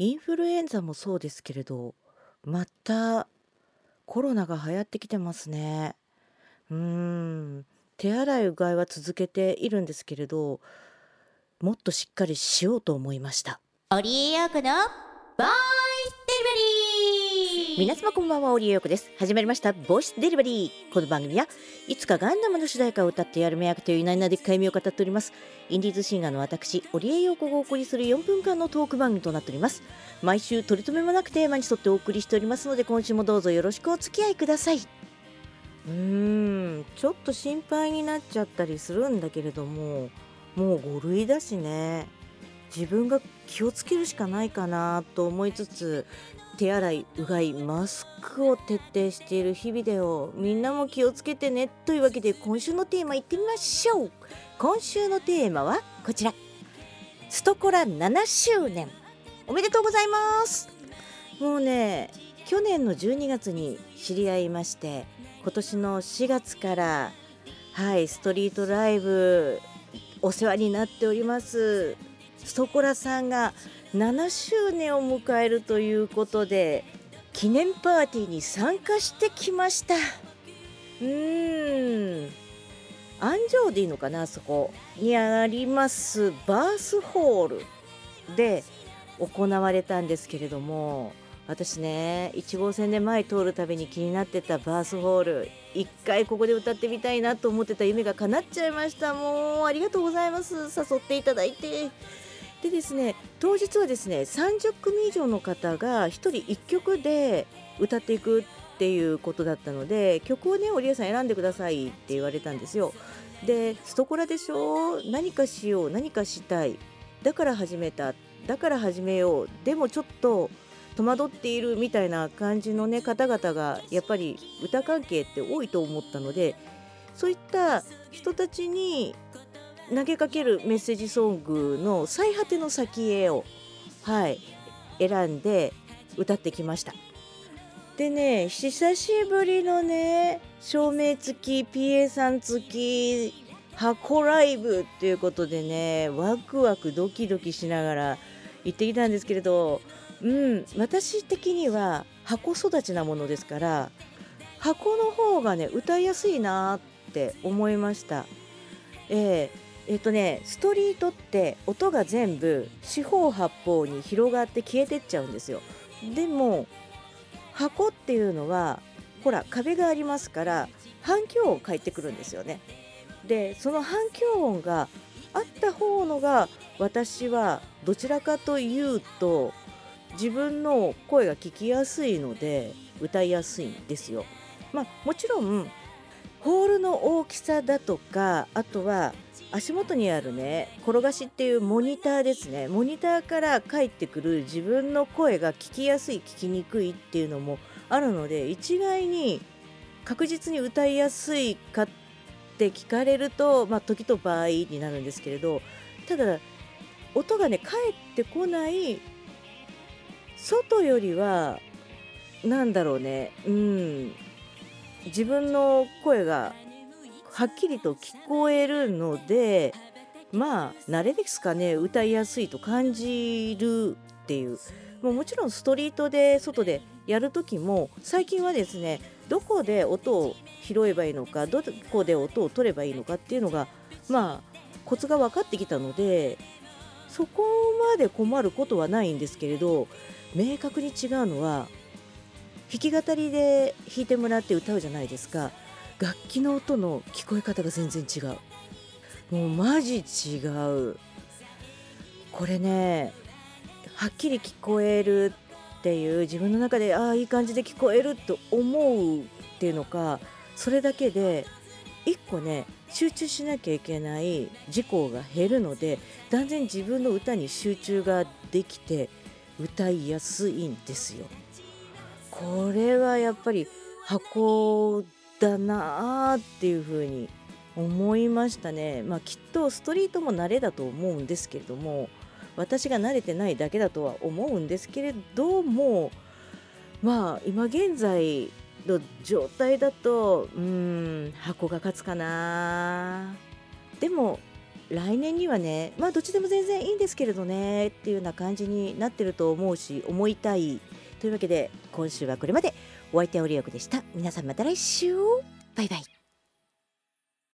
インフルエンザもそうですけれどまたコロナが流行ってきてますね。うん。手洗いうがいは続けているんですけれどもっとしっかりしようと思いました。オリエヨークのボイスデリバリー。皆様こんばんはオリエヨークです。始まりましたボイスデリバリー。この番組はいつかガンダムの主題歌を歌ってやるめ役といういないなでっかいみを語っております。インディーズシンガーの私オリエヨークがお送りする4分間のトーク番組となっております。毎週取り留めもなくテーマに沿ってお送りしておりますので今週もどうぞよろしくお付き合いください。うーんちょっと心配になっちゃったりするんだけれどももう5類だしね。自分が気をつけるしかないかなと思いつつ手洗いうがいマスクを徹底している日々だよみんなも気をつけてねというわけで今週のテーマいってみましょう。今週のテーマはこちら。ストコラ7周年。おめでとうございます。もうね去年の12月に知り合いまして今年の4月からはいストリートライブお世話になっております。ストコラさんが7周年を迎えるということで記念パーティーに参加してきました。うーん。安城でいいのかなそこ。にありますバースホールで行われたんですけれども私ね1号線で前通るたびに気になってたバースホール一回ここで歌ってみたいなと思ってた夢が叶っちゃいました。もうありがとうございます。誘っていただいて。でですね当日はですね30組以上の方が1人1曲で歌っていくっていうことだったので曲をね織江さん選んでくださいって言われたんですよ。でストコラでしょ？何かしよう？何かしたい？だから始めた？だから始めよう？でもちょっと戸惑っている？みたいな感じのね方々がやっぱり歌関係って多いと思ったのでそういった人たちに投げかけるメッセージソングの最果ての先へを、はい、選んで歌ってきました。でね久しぶりのね照明付き PA さん付き箱ライブっていうことでねワクワクドキドキしながら行ってきたんですけれどうん私的には箱育ちなものですから箱の方がね歌いやすいなって思いました。えーえっとねストリートって音が全部四方八方に広がって消えてっちゃうんですよでも箱っていうのはほら壁がありますから反響音返ってくるんですよねでその反響音があった方のが私はどちらかというと自分の声が聞きやすいので歌いやすいんですよ。まあ、もちろんホールの大きさだとかあとは足元にあるね転がしっていうモニターですね。モニターから返ってくる自分の声が聞きやすい聞きにくいっていうのもあるので一概に確実に歌いやすいかって聞かれると、まあ、時と場合になるんですけれどただ音がね返ってこない外よりはなんだろうねうん。自分の声がはっきりと聞こえるのでまあ慣れですかね。歌いやすいと感じるっていう。もうもちろんストリートで外でやる時も最近はですねどこで音を拾えばいいのかどこで音を取ればいいのかっていうのがまあコツが分かってきたのでそこまで困ることはないんですけれど明確に違うのは弾き語りで弾いてもらって歌うじゃないですか。楽器の音の聞こえ方が全然違う。もうマジ違う。これねはっきり聞こえるっていう自分の中でああいい感じで聞こえると思うっていうのかそれだけで一個ね集中しなきゃいけない事項が減るので断然自分の歌に集中ができて歌いやすいんですよ。これはやっぱり箱だなーっていうふうに思いましたね。まあ、きっとストリートも慣れだと思うんですけれども私が慣れてないだけだとは思うんですけれどもまあ今現在の状態だとうん箱が勝つかなでも来年にはねまあどっちでも全然いいんですけれどねっていうような感じになってると思うし思いたいというわけで今週はこれまで。お相手はオリオクでした。皆さんまた来週バイバイ。